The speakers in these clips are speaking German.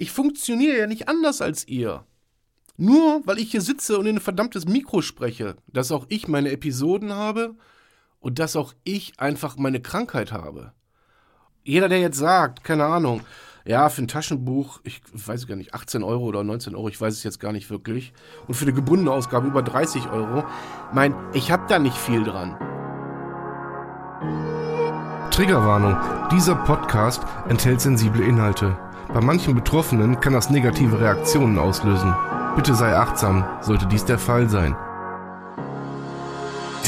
Ich funktioniere ja nicht anders als ihr. Nur weil ich hier sitze und in ein verdammtes Mikro spreche, dass auch ich meine Episoden habe und dass auch ich einfach meine Krankheit habe. Jeder, der jetzt sagt, keine Ahnung, ja, für ein Taschenbuch, ich weiß gar nicht, 18 Euro oder 19 Euro, ich weiß es jetzt gar nicht wirklich. Und für eine gebundene Ausgabe über 30 Euro. Mein, ich habe da nicht viel dran. Triggerwarnung. Dieser Podcast enthält sensible Inhalte. Bei manchen Betroffenen kann das negative Reaktionen auslösen. Bitte sei achtsam, sollte dies der Fall sein.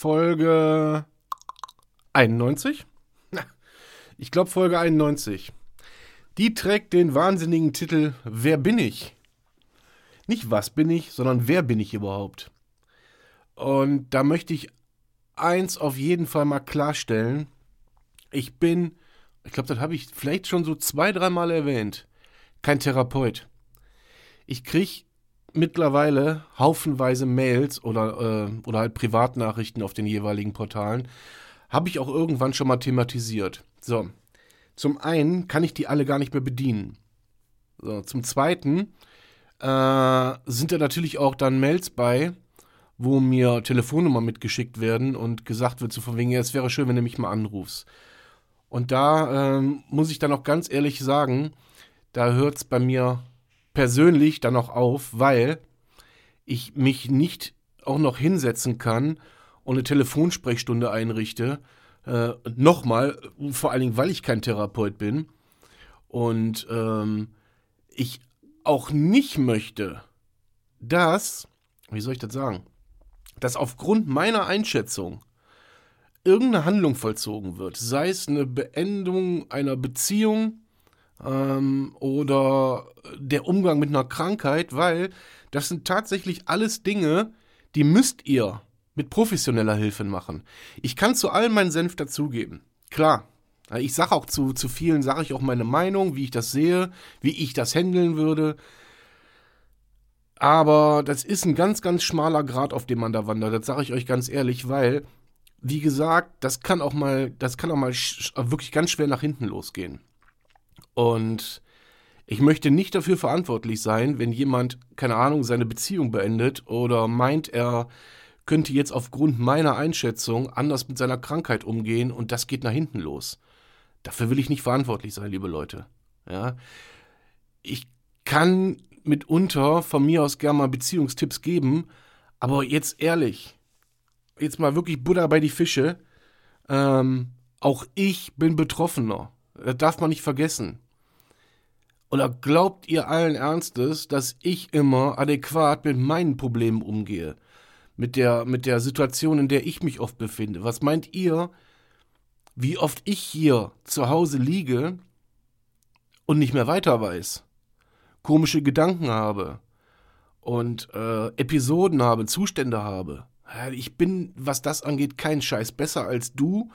Folge 91? Ich glaube Folge 91. Die trägt den wahnsinnigen Titel Wer bin ich? Nicht was bin ich, sondern wer bin ich überhaupt? Und da möchte ich eins auf jeden Fall mal klarstellen. Ich bin, ich glaube, das habe ich vielleicht schon so zwei, dreimal erwähnt, kein Therapeut. Ich kriege mittlerweile haufenweise Mails oder, äh, oder halt Privatnachrichten auf den jeweiligen Portalen. Habe ich auch irgendwann schon mal thematisiert. So. Zum einen kann ich die alle gar nicht mehr bedienen. So, zum zweiten äh, sind da natürlich auch dann Mails bei, wo mir Telefonnummern mitgeschickt werden und gesagt wird, so von wegen, ja, es wäre schön, wenn du mich mal anrufst. Und da äh, muss ich dann auch ganz ehrlich sagen, da hört es bei mir persönlich dann auch auf, weil ich mich nicht auch noch hinsetzen kann und eine Telefonsprechstunde einrichte. Äh, Nochmal, vor allen Dingen, weil ich kein Therapeut bin. Und ähm, ich auch nicht möchte, dass, wie soll ich das sagen, dass aufgrund meiner Einschätzung irgendeine Handlung vollzogen wird, sei es eine Beendung einer Beziehung, ähm, oder der Umgang mit einer Krankheit, weil das sind tatsächlich alles Dinge, die müsst ihr mit professioneller Hilfe machen. Ich kann zu allem meinen Senf dazugeben. Klar. Ich sage auch zu, zu vielen, sage ich auch meine Meinung, wie ich das sehe, wie ich das handeln würde. Aber das ist ein ganz, ganz schmaler Grad, auf dem man da wandert. Das sage ich euch ganz ehrlich, weil, wie gesagt, das kann auch mal, das kann auch mal wirklich ganz schwer nach hinten losgehen. Und ich möchte nicht dafür verantwortlich sein, wenn jemand, keine Ahnung, seine Beziehung beendet oder meint, er könnte jetzt aufgrund meiner Einschätzung anders mit seiner Krankheit umgehen und das geht nach hinten los. Dafür will ich nicht verantwortlich sein, liebe Leute. Ja. Ich kann mitunter von mir aus gerne mal Beziehungstipps geben, aber jetzt ehrlich, jetzt mal wirklich Buddha bei die Fische. Ähm, auch ich bin Betroffener. Das darf man nicht vergessen. Oder glaubt ihr allen Ernstes, dass ich immer adäquat mit meinen Problemen umgehe? Mit der, mit der Situation, in der ich mich oft befinde? Was meint ihr, wie oft ich hier zu Hause liege und nicht mehr weiter weiß? Komische Gedanken habe und äh, Episoden habe, Zustände habe. Ich bin, was das angeht, kein Scheiß besser als du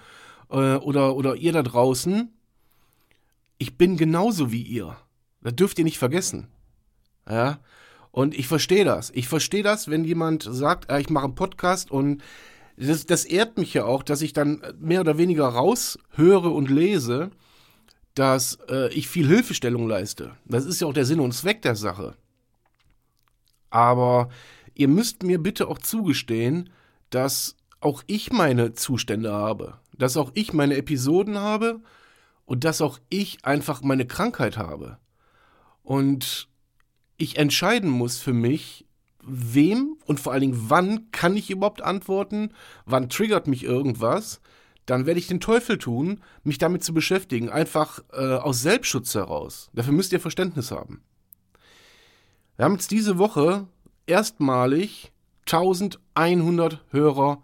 äh, oder, oder ihr da draußen ich bin genauso wie ihr. Das dürft ihr nicht vergessen. Ja. Und ich verstehe das. Ich verstehe das, wenn jemand sagt, äh, ich mache einen Podcast und das, das ehrt mich ja auch, dass ich dann mehr oder weniger raushöre und lese, dass äh, ich viel Hilfestellung leiste. Das ist ja auch der Sinn und Zweck der Sache. Aber ihr müsst mir bitte auch zugestehen, dass auch ich meine Zustände habe, dass auch ich meine Episoden habe und dass auch ich einfach meine Krankheit habe. Und ich entscheiden muss für mich, wem und vor allen Dingen wann kann ich überhaupt antworten, wann triggert mich irgendwas, dann werde ich den Teufel tun, mich damit zu beschäftigen, einfach äh, aus Selbstschutz heraus. Dafür müsst ihr Verständnis haben. Wir haben jetzt diese Woche erstmalig 1100 Hörer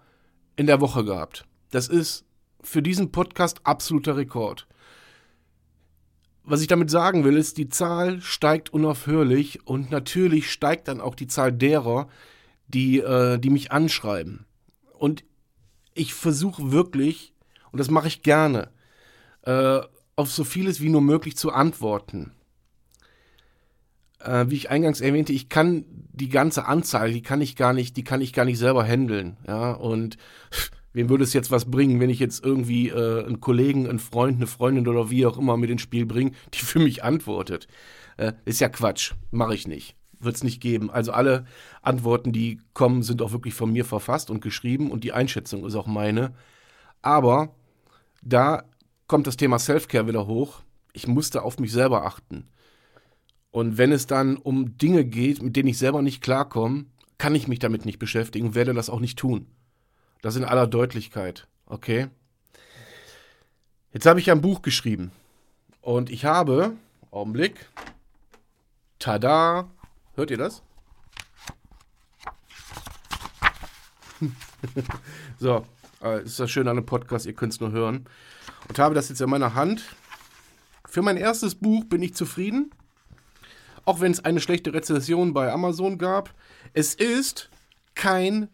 in der Woche gehabt. Das ist für diesen Podcast absoluter Rekord. Was ich damit sagen will, ist, die Zahl steigt unaufhörlich und natürlich steigt dann auch die Zahl derer, die, äh, die mich anschreiben. Und ich versuche wirklich, und das mache ich gerne, äh, auf so vieles wie nur möglich zu antworten. Äh, wie ich eingangs erwähnte, ich kann die ganze Anzahl, die kann ich gar nicht, die kann ich gar nicht selber handeln. Ja, und wem würde es jetzt was bringen, wenn ich jetzt irgendwie äh, einen Kollegen, einen Freund, eine Freundin oder wie auch immer mit ins Spiel bringe, die für mich antwortet? Äh, ist ja Quatsch, mache ich nicht. Wird es nicht geben. Also alle Antworten, die kommen, sind auch wirklich von mir verfasst und geschrieben und die Einschätzung ist auch meine. Aber da kommt das Thema Selfcare wieder hoch. Ich musste auf mich selber achten. Und wenn es dann um Dinge geht, mit denen ich selber nicht klarkomme, kann ich mich damit nicht beschäftigen und werde das auch nicht tun. Das in aller Deutlichkeit. Okay? Jetzt habe ich ein Buch geschrieben. Und ich habe, Augenblick, tada, hört ihr das? so, äh, ist das schön an einem Podcast, ihr könnt es nur hören. Und habe das jetzt in meiner Hand. Für mein erstes Buch bin ich zufrieden auch wenn es eine schlechte Rezension bei Amazon gab. Es ist kein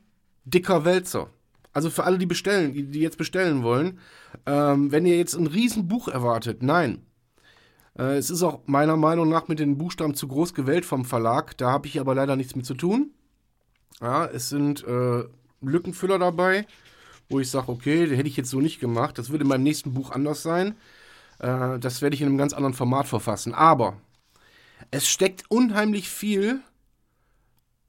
dicker Wälzer. Also für alle, die bestellen, die, die jetzt bestellen wollen, ähm, wenn ihr jetzt ein Riesenbuch erwartet, nein. Äh, es ist auch meiner Meinung nach mit den Buchstaben zu groß gewählt vom Verlag. Da habe ich aber leider nichts mit zu tun. Ja, es sind äh, Lückenfüller dabei, wo ich sage, okay, den hätte ich jetzt so nicht gemacht. Das würde in meinem nächsten Buch anders sein. Äh, das werde ich in einem ganz anderen Format verfassen. Aber es steckt unheimlich viel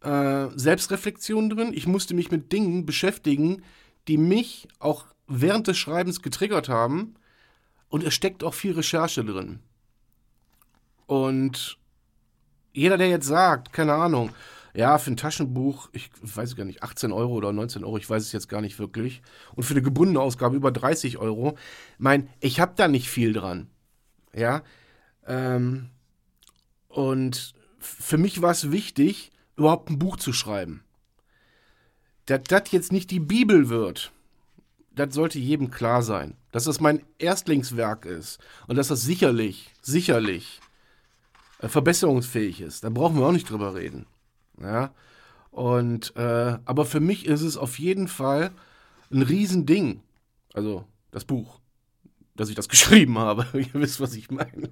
äh, Selbstreflexion drin. Ich musste mich mit Dingen beschäftigen, die mich auch während des Schreibens getriggert haben. Und es steckt auch viel Recherche drin. Und jeder, der jetzt sagt, keine Ahnung, ja, für ein Taschenbuch, ich weiß gar nicht, 18 Euro oder 19 Euro, ich weiß es jetzt gar nicht wirklich. Und für eine gebundene Ausgabe über 30 Euro. Mein, ich habe da nicht viel dran. Ja, ähm, und für mich war es wichtig, überhaupt ein Buch zu schreiben. Dass das jetzt nicht die Bibel wird, das sollte jedem klar sein. Dass das mein Erstlingswerk ist und dass das sicherlich, sicherlich äh, verbesserungsfähig ist. Da brauchen wir auch nicht drüber reden. Ja. Und, äh, aber für mich ist es auf jeden Fall ein Riesending. Also das Buch, dass ich das geschrieben habe. Ihr wisst, was ich meine.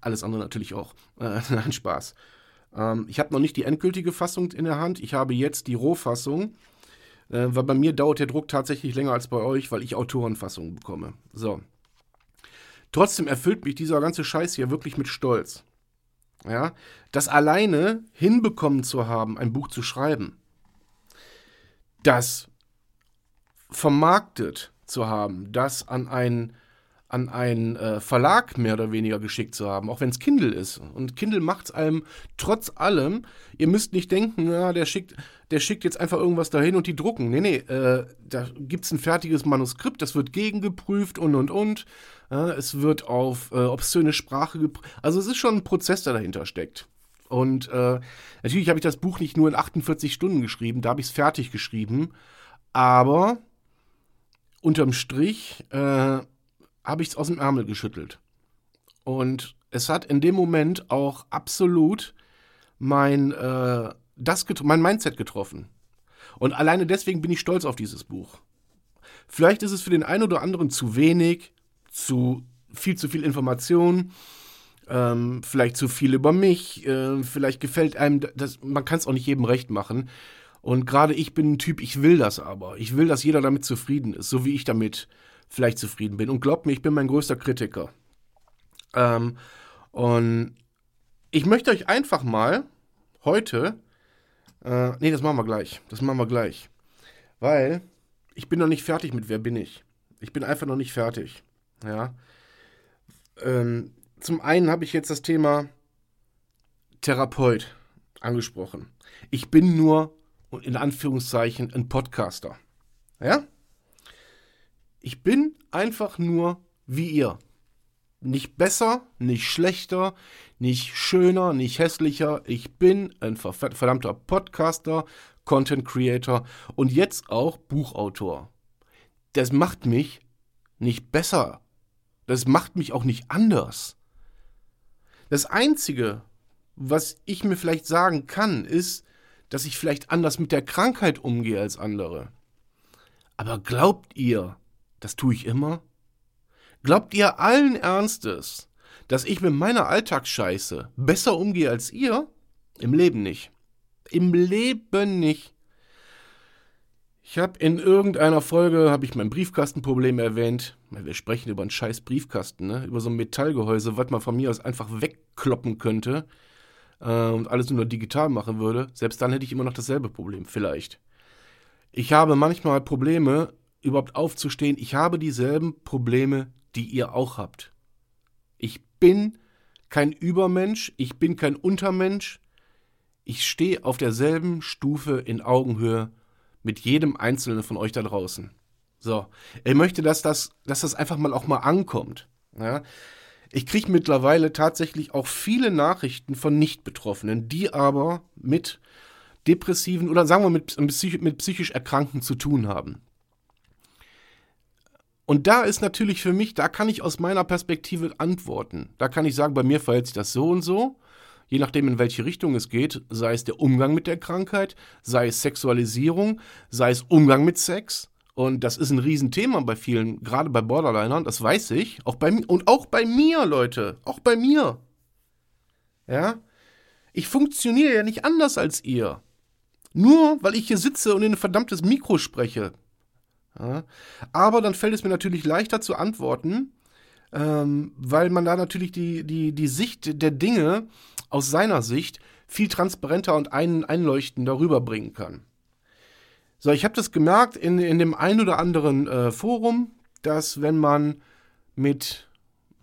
Alles andere natürlich auch. Äh, nein, Spaß. Ähm, ich habe noch nicht die endgültige Fassung in der Hand. Ich habe jetzt die Rohfassung. Äh, weil bei mir dauert der Druck tatsächlich länger als bei euch, weil ich Autorenfassungen bekomme. So. Trotzdem erfüllt mich dieser ganze Scheiß hier wirklich mit Stolz. Ja, das alleine hinbekommen zu haben, ein Buch zu schreiben, das vermarktet zu haben, das an einen an einen äh, Verlag mehr oder weniger geschickt zu haben, auch wenn es Kindle ist. Und Kindle macht es einem trotz allem, ihr müsst nicht denken, ja, der schickt, der schickt jetzt einfach irgendwas dahin und die drucken. Nee, nee, äh, da gibt es ein fertiges Manuskript, das wird gegengeprüft und und und. Ja, es wird auf äh, obszöne Sprache geprüft. Also es ist schon ein Prozess, der dahinter steckt. Und äh, natürlich habe ich das Buch nicht nur in 48 Stunden geschrieben, da habe ich es fertig geschrieben. Aber unterm Strich äh, habe ich es aus dem Ärmel geschüttelt. Und es hat in dem Moment auch absolut mein, äh, das mein Mindset getroffen. Und alleine deswegen bin ich stolz auf dieses Buch. Vielleicht ist es für den einen oder anderen zu wenig, zu viel zu viel Information, ähm, vielleicht zu viel über mich, äh, vielleicht gefällt einem, das, man kann es auch nicht jedem recht machen. Und gerade ich bin ein Typ, ich will das aber. Ich will, dass jeder damit zufrieden ist, so wie ich damit vielleicht zufrieden bin. Und glaubt mir, ich bin mein größter Kritiker. Ähm, und ich möchte euch einfach mal heute, äh, nee, das machen wir gleich, das machen wir gleich, weil ich bin noch nicht fertig mit Wer bin ich. Ich bin einfach noch nicht fertig. Ja. Ähm, zum einen habe ich jetzt das Thema Therapeut. angesprochen. Ich bin nur, in Anführungszeichen, ein Podcaster. Ja? Ich bin einfach nur wie ihr. Nicht besser, nicht schlechter, nicht schöner, nicht hässlicher. Ich bin ein verdammter Podcaster, Content Creator und jetzt auch Buchautor. Das macht mich nicht besser. Das macht mich auch nicht anders. Das Einzige, was ich mir vielleicht sagen kann, ist, dass ich vielleicht anders mit der Krankheit umgehe als andere. Aber glaubt ihr, das tue ich immer? Glaubt ihr allen Ernstes, dass ich mit meiner Alltagsscheiße besser umgehe als ihr? Im Leben nicht. Im Leben nicht. Ich habe in irgendeiner Folge habe ich mein Briefkastenproblem erwähnt. Wir sprechen über einen scheiß Briefkasten, ne? über so ein Metallgehäuse, was man von mir aus einfach wegkloppen könnte äh, und alles nur digital machen würde. Selbst dann hätte ich immer noch dasselbe Problem, vielleicht. Ich habe manchmal Probleme, überhaupt aufzustehen. Ich habe dieselben Probleme, die ihr auch habt. Ich bin kein Übermensch, ich bin kein Untermensch. Ich stehe auf derselben Stufe in Augenhöhe mit jedem einzelnen von euch da draußen. So, ich möchte, dass das, dass das einfach mal auch mal ankommt. Ja? Ich kriege mittlerweile tatsächlich auch viele Nachrichten von Nicht-Betroffenen, die aber mit depressiven oder sagen wir mit, mit psychisch Erkrankten zu tun haben. Und da ist natürlich für mich, da kann ich aus meiner Perspektive antworten. Da kann ich sagen, bei mir verhält sich das so und so je nachdem, in welche Richtung es geht, sei es der Umgang mit der Krankheit, sei es Sexualisierung, sei es Umgang mit Sex. Und das ist ein Riesenthema bei vielen, gerade bei Borderlinern, das weiß ich. Auch bei, und auch bei mir, Leute. Auch bei mir. Ja? Ich funktioniere ja nicht anders als ihr. Nur weil ich hier sitze und in ein verdammtes Mikro spreche. Ja? Aber dann fällt es mir natürlich leichter zu antworten, ähm, weil man da natürlich die, die, die Sicht der Dinge aus seiner Sicht viel transparenter und ein, einleuchtender rüberbringen kann. So, ich habe das gemerkt in, in dem ein oder anderen äh, Forum, dass wenn man mit,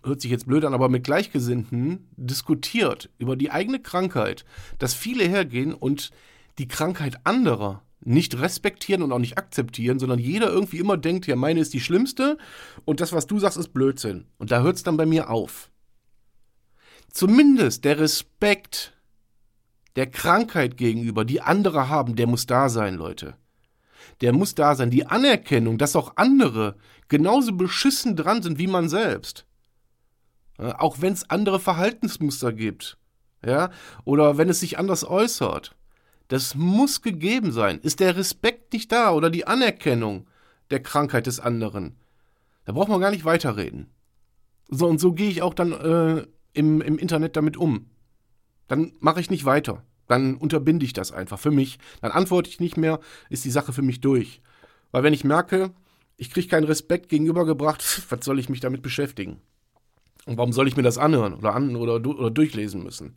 hört sich jetzt blöd an, aber mit Gleichgesinnten diskutiert über die eigene Krankheit, dass viele hergehen und die Krankheit anderer nicht respektieren und auch nicht akzeptieren, sondern jeder irgendwie immer denkt, ja, meine ist die schlimmste und das, was du sagst, ist Blödsinn. Und da hört es dann bei mir auf. Zumindest der Respekt der Krankheit gegenüber, die andere haben, der muss da sein, Leute. Der muss da sein. Die Anerkennung, dass auch andere genauso beschissen dran sind wie man selbst. auch wenn es andere Verhaltensmuster gibt. Ja, oder wenn es sich anders äußert. Das muss gegeben sein. Ist der Respekt nicht da oder die Anerkennung der Krankheit des anderen? Da braucht man gar nicht weiterreden. So, und so gehe ich auch dann äh, im, im Internet damit um? Dann mache ich nicht weiter. Dann unterbinde ich das einfach für mich. Dann antworte ich nicht mehr, ist die Sache für mich durch. Weil wenn ich merke, ich kriege keinen Respekt gegenübergebracht, was soll ich mich damit beschäftigen? Und warum soll ich mir das anhören oder, an, oder, oder durchlesen müssen?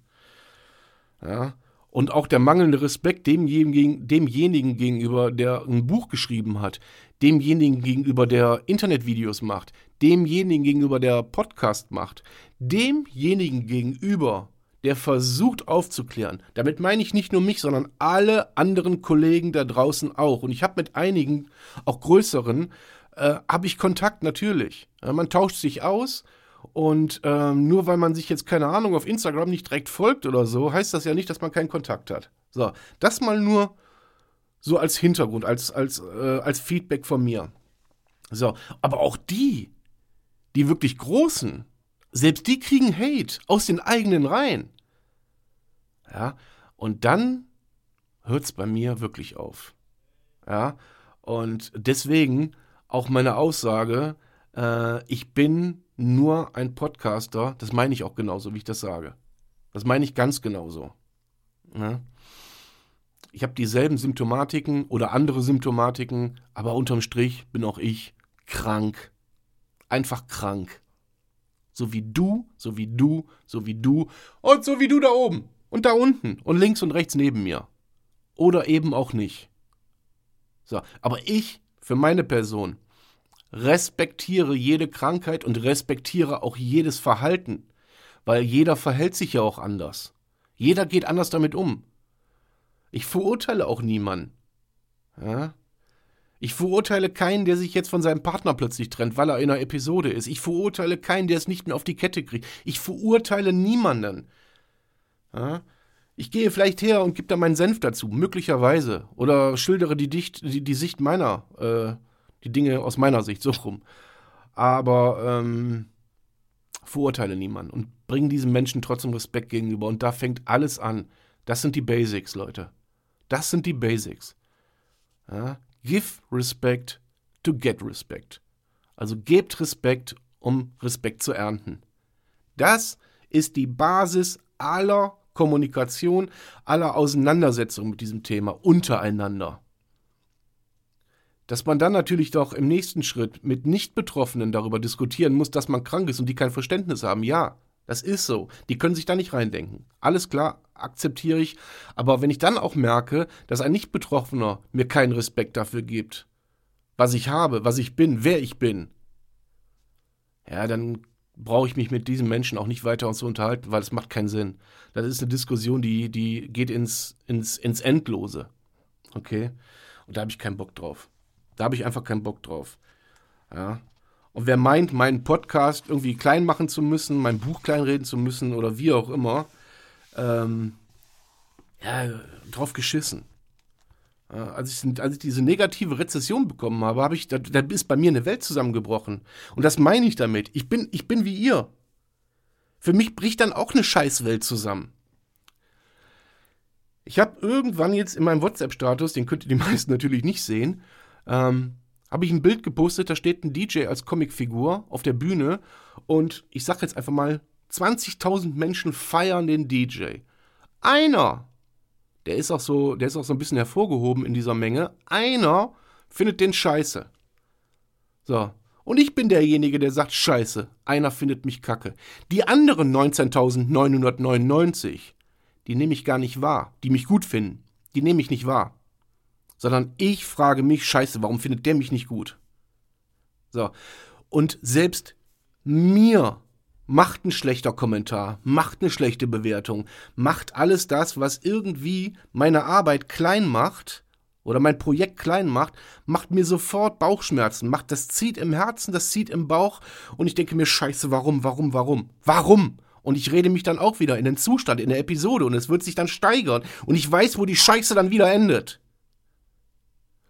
Ja. Und auch der mangelnde Respekt demjenigen, gegenüber, der ein Buch geschrieben hat, demjenigen gegenüber, der Internetvideos macht, demjenigen gegenüber, der Podcast macht, demjenigen gegenüber, der versucht aufzuklären. Damit meine ich nicht nur mich, sondern alle anderen Kollegen da draußen auch. Und ich habe mit einigen, auch größeren, äh, habe ich Kontakt natürlich. Man tauscht sich aus. Und ähm, nur weil man sich jetzt, keine Ahnung, auf Instagram nicht direkt folgt oder so, heißt das ja nicht, dass man keinen Kontakt hat. So, das mal nur so als Hintergrund, als, als, äh, als Feedback von mir. So, aber auch die, die wirklich Großen, selbst die kriegen Hate aus den eigenen Reihen. Ja, und dann hört es bei mir wirklich auf. Ja, und deswegen auch meine Aussage, äh, ich bin nur ein Podcaster, das meine ich auch genauso, wie ich das sage. Das meine ich ganz genauso. Ja? Ich habe dieselben Symptomatiken oder andere Symptomatiken, aber unterm Strich bin auch ich krank. Einfach krank. So wie du, so wie du, so wie du und so wie du da oben und da unten und links und rechts neben mir. Oder eben auch nicht. So, aber ich, für meine Person, respektiere jede Krankheit und respektiere auch jedes Verhalten, weil jeder verhält sich ja auch anders. Jeder geht anders damit um. Ich verurteile auch niemanden. Ja? Ich verurteile keinen, der sich jetzt von seinem Partner plötzlich trennt, weil er in einer Episode ist. Ich verurteile keinen, der es nicht mehr auf die Kette kriegt. Ich verurteile niemanden. Ja? Ich gehe vielleicht her und gebe da meinen Senf dazu, möglicherweise. Oder schildere die, Dicht, die, die Sicht meiner, äh, die Dinge aus meiner Sicht, so rum. Aber ähm, verurteile niemanden und bringe diesen Menschen trotzdem Respekt gegenüber. Und da fängt alles an. Das sind die Basics, Leute. Das sind die Basics. Ja? Give respect to get respect. Also gebt Respekt, um Respekt zu ernten. Das ist die Basis aller Kommunikation, aller Auseinandersetzungen mit diesem Thema untereinander. Dass man dann natürlich doch im nächsten Schritt mit Nicht-Betroffenen darüber diskutieren muss, dass man krank ist und die kein Verständnis haben. Ja, das ist so. Die können sich da nicht reindenken. Alles klar, akzeptiere ich. Aber wenn ich dann auch merke, dass ein Nicht-Betroffener mir keinen Respekt dafür gibt, was ich habe, was ich bin, wer ich bin, ja, dann brauche ich mich mit diesem Menschen auch nicht weiter zu unterhalten, weil es macht keinen Sinn. Das ist eine Diskussion, die, die geht ins, ins, ins Endlose. Okay? Und da habe ich keinen Bock drauf. Da habe ich einfach keinen Bock drauf. Ja. Und wer meint, meinen Podcast irgendwie klein machen zu müssen, mein Buch kleinreden zu müssen oder wie auch immer, ähm, ja, drauf geschissen. Ja, als, ich, als ich diese negative Rezession bekommen habe, habe ich, da, da ist bei mir eine Welt zusammengebrochen. Und das meine ich damit. Ich bin, ich bin wie ihr. Für mich bricht dann auch eine Scheißwelt zusammen. Ich habe irgendwann jetzt in meinem WhatsApp-Status, den könnt ihr die meisten natürlich nicht sehen, ähm, habe ich ein Bild gepostet, da steht ein DJ als Comicfigur auf der Bühne und ich sage jetzt einfach mal, 20.000 Menschen feiern den DJ. Einer, der ist auch so, der ist auch so ein bisschen hervorgehoben in dieser Menge, einer findet den scheiße. So. Und ich bin derjenige, der sagt Scheiße, einer findet mich kacke. Die anderen 19.999, die nehme ich gar nicht wahr, die mich gut finden, die nehme ich nicht wahr sondern ich frage mich, scheiße, warum findet der mich nicht gut? So. Und selbst mir macht ein schlechter Kommentar, macht eine schlechte Bewertung, macht alles das, was irgendwie meine Arbeit klein macht oder mein Projekt klein macht, macht mir sofort Bauchschmerzen, macht das zieht im Herzen, das zieht im Bauch und ich denke mir scheiße, warum, warum, warum? Warum? Und ich rede mich dann auch wieder in den Zustand, in der Episode und es wird sich dann steigern und ich weiß, wo die Scheiße dann wieder endet.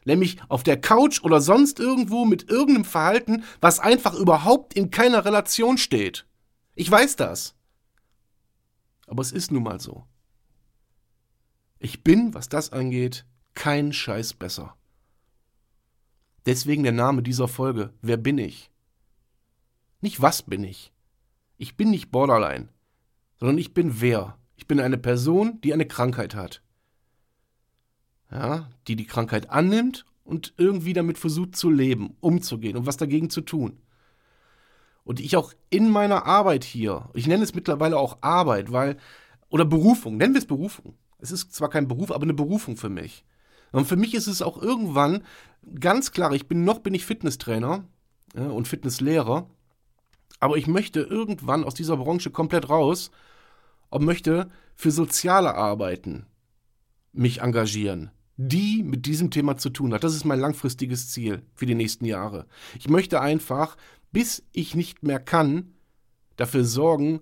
Nämlich auf der Couch oder sonst irgendwo mit irgendeinem Verhalten, was einfach überhaupt in keiner Relation steht. Ich weiß das. Aber es ist nun mal so. Ich bin, was das angeht, kein Scheiß besser. Deswegen der Name dieser Folge. Wer bin ich? Nicht was bin ich. Ich bin nicht Borderline, sondern ich bin wer. Ich bin eine Person, die eine Krankheit hat ja, die die Krankheit annimmt und irgendwie damit versucht zu leben, umzugehen und was dagegen zu tun. Und ich auch in meiner Arbeit hier, ich nenne es mittlerweile auch Arbeit, weil, oder Berufung, nennen wir es Berufung. Es ist zwar kein Beruf, aber eine Berufung für mich. Und für mich ist es auch irgendwann ganz klar, ich bin noch bin ich Fitnesstrainer ja, und Fitnesslehrer, aber ich möchte irgendwann aus dieser Branche komplett raus und möchte für soziale Arbeiten mich engagieren die mit diesem Thema zu tun hat. Das ist mein langfristiges Ziel für die nächsten Jahre. Ich möchte einfach, bis ich nicht mehr kann, dafür sorgen,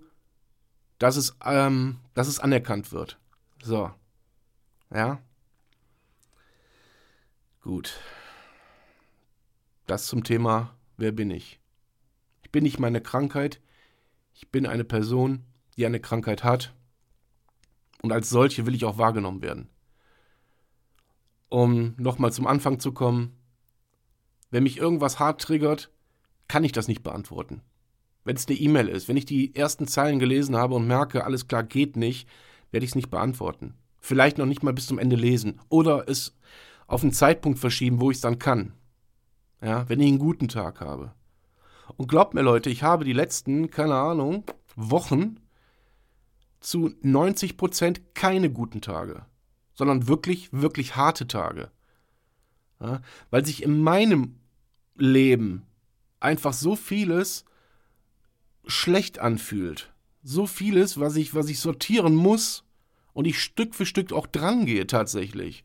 dass es, ähm, dass es anerkannt wird. So. Ja. Gut. Das zum Thema, wer bin ich? Ich bin nicht meine Krankheit. Ich bin eine Person, die eine Krankheit hat. Und als solche will ich auch wahrgenommen werden um nochmal zum Anfang zu kommen, wenn mich irgendwas hart triggert, kann ich das nicht beantworten. Wenn es eine E-Mail ist, wenn ich die ersten Zeilen gelesen habe und merke, alles klar, geht nicht, werde ich es nicht beantworten. Vielleicht noch nicht mal bis zum Ende lesen oder es auf einen Zeitpunkt verschieben, wo ich es dann kann. Ja, wenn ich einen guten Tag habe. Und glaubt mir, Leute, ich habe die letzten, keine Ahnung, Wochen zu 90 Prozent keine guten Tage sondern wirklich, wirklich harte Tage. Ja, weil sich in meinem Leben einfach so vieles schlecht anfühlt. So vieles, was ich, was ich sortieren muss und ich Stück für Stück auch dran gehe tatsächlich.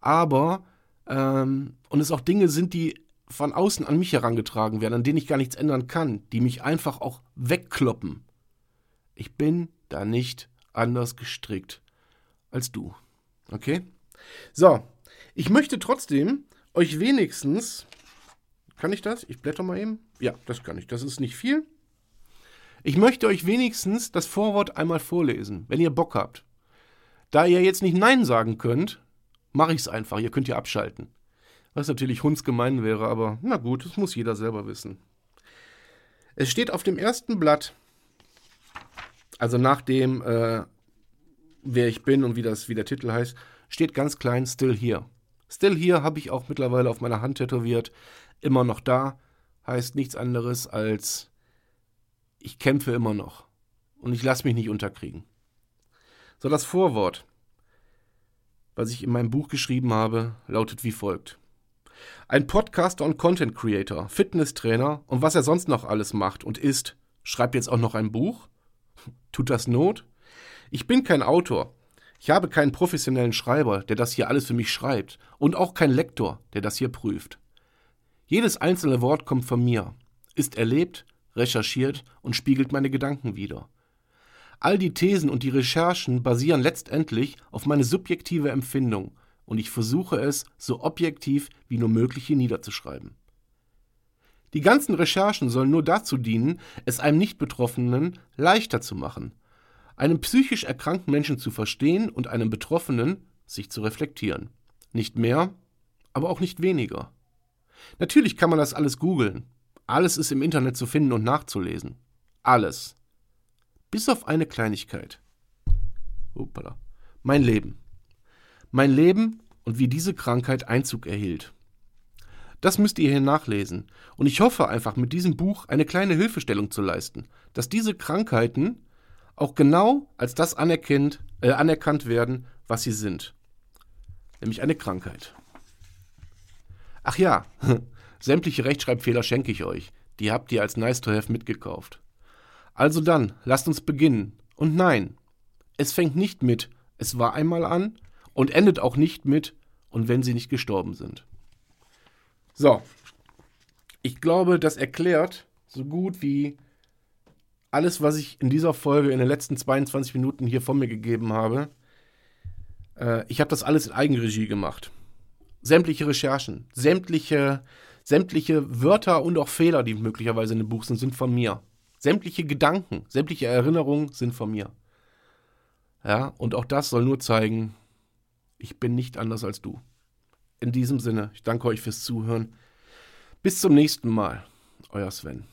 Aber, ähm, und es auch Dinge sind, die von außen an mich herangetragen werden, an denen ich gar nichts ändern kann, die mich einfach auch wegkloppen. Ich bin da nicht anders gestrickt als du. Okay? So, ich möchte trotzdem euch wenigstens. Kann ich das? Ich blätter mal eben. Ja, das kann ich. Das ist nicht viel. Ich möchte euch wenigstens das Vorwort einmal vorlesen, wenn ihr Bock habt. Da ihr jetzt nicht Nein sagen könnt, mache ich es einfach. Ihr könnt ja abschalten. Was natürlich hundsgemein wäre, aber na gut, das muss jeder selber wissen. Es steht auf dem ersten Blatt, also nach dem, äh, wer ich bin und wie, das, wie der Titel heißt, steht ganz klein Still Here. Still Here habe ich auch mittlerweile auf meiner Hand tätowiert. Immer noch da heißt nichts anderes als ich kämpfe immer noch und ich lasse mich nicht unterkriegen. So, das Vorwort, was ich in meinem Buch geschrieben habe, lautet wie folgt. Ein Podcaster und Content Creator, Fitnesstrainer und was er sonst noch alles macht und ist, schreibt jetzt auch noch ein Buch? Tut das Not? Ich bin kein Autor. Ich habe keinen professionellen Schreiber, der das hier alles für mich schreibt und auch keinen Lektor, der das hier prüft. Jedes einzelne Wort kommt von mir, ist erlebt, recherchiert und spiegelt meine Gedanken wider. All die Thesen und die Recherchen basieren letztendlich auf meine subjektive Empfindung und ich versuche es so objektiv wie nur möglich hier niederzuschreiben. Die ganzen Recherchen sollen nur dazu dienen, es einem Nicht-Betroffenen leichter zu machen, einen psychisch erkrankten Menschen zu verstehen und einem Betroffenen sich zu reflektieren. Nicht mehr, aber auch nicht weniger. Natürlich kann man das alles googeln. Alles ist im Internet zu finden und nachzulesen. Alles. Bis auf eine Kleinigkeit. Hoppala. Mein Leben. Mein Leben und wie diese Krankheit Einzug erhielt. Das müsst ihr hier nachlesen. Und ich hoffe einfach mit diesem Buch eine kleine Hilfestellung zu leisten, dass diese Krankheiten auch genau als das anerkennt, äh, anerkannt werden, was sie sind. Nämlich eine Krankheit. Ach ja, sämtliche Rechtschreibfehler schenke ich euch. Die habt ihr als Nice to Have mitgekauft. Also dann, lasst uns beginnen. Und nein, es fängt nicht mit, es war einmal an, und endet auch nicht mit und wenn sie nicht gestorben sind. So, ich glaube, das erklärt so gut wie alles, was ich in dieser Folge in den letzten 22 Minuten hier von mir gegeben habe. Äh, ich habe das alles in Eigenregie gemacht. Sämtliche Recherchen, sämtliche, sämtliche Wörter und auch Fehler, die möglicherweise in dem Buch sind, sind von mir. Sämtliche Gedanken, sämtliche Erinnerungen sind von mir. Ja, und auch das soll nur zeigen, ich bin nicht anders als du. In diesem Sinne, ich danke euch fürs Zuhören. Bis zum nächsten Mal. Euer Sven.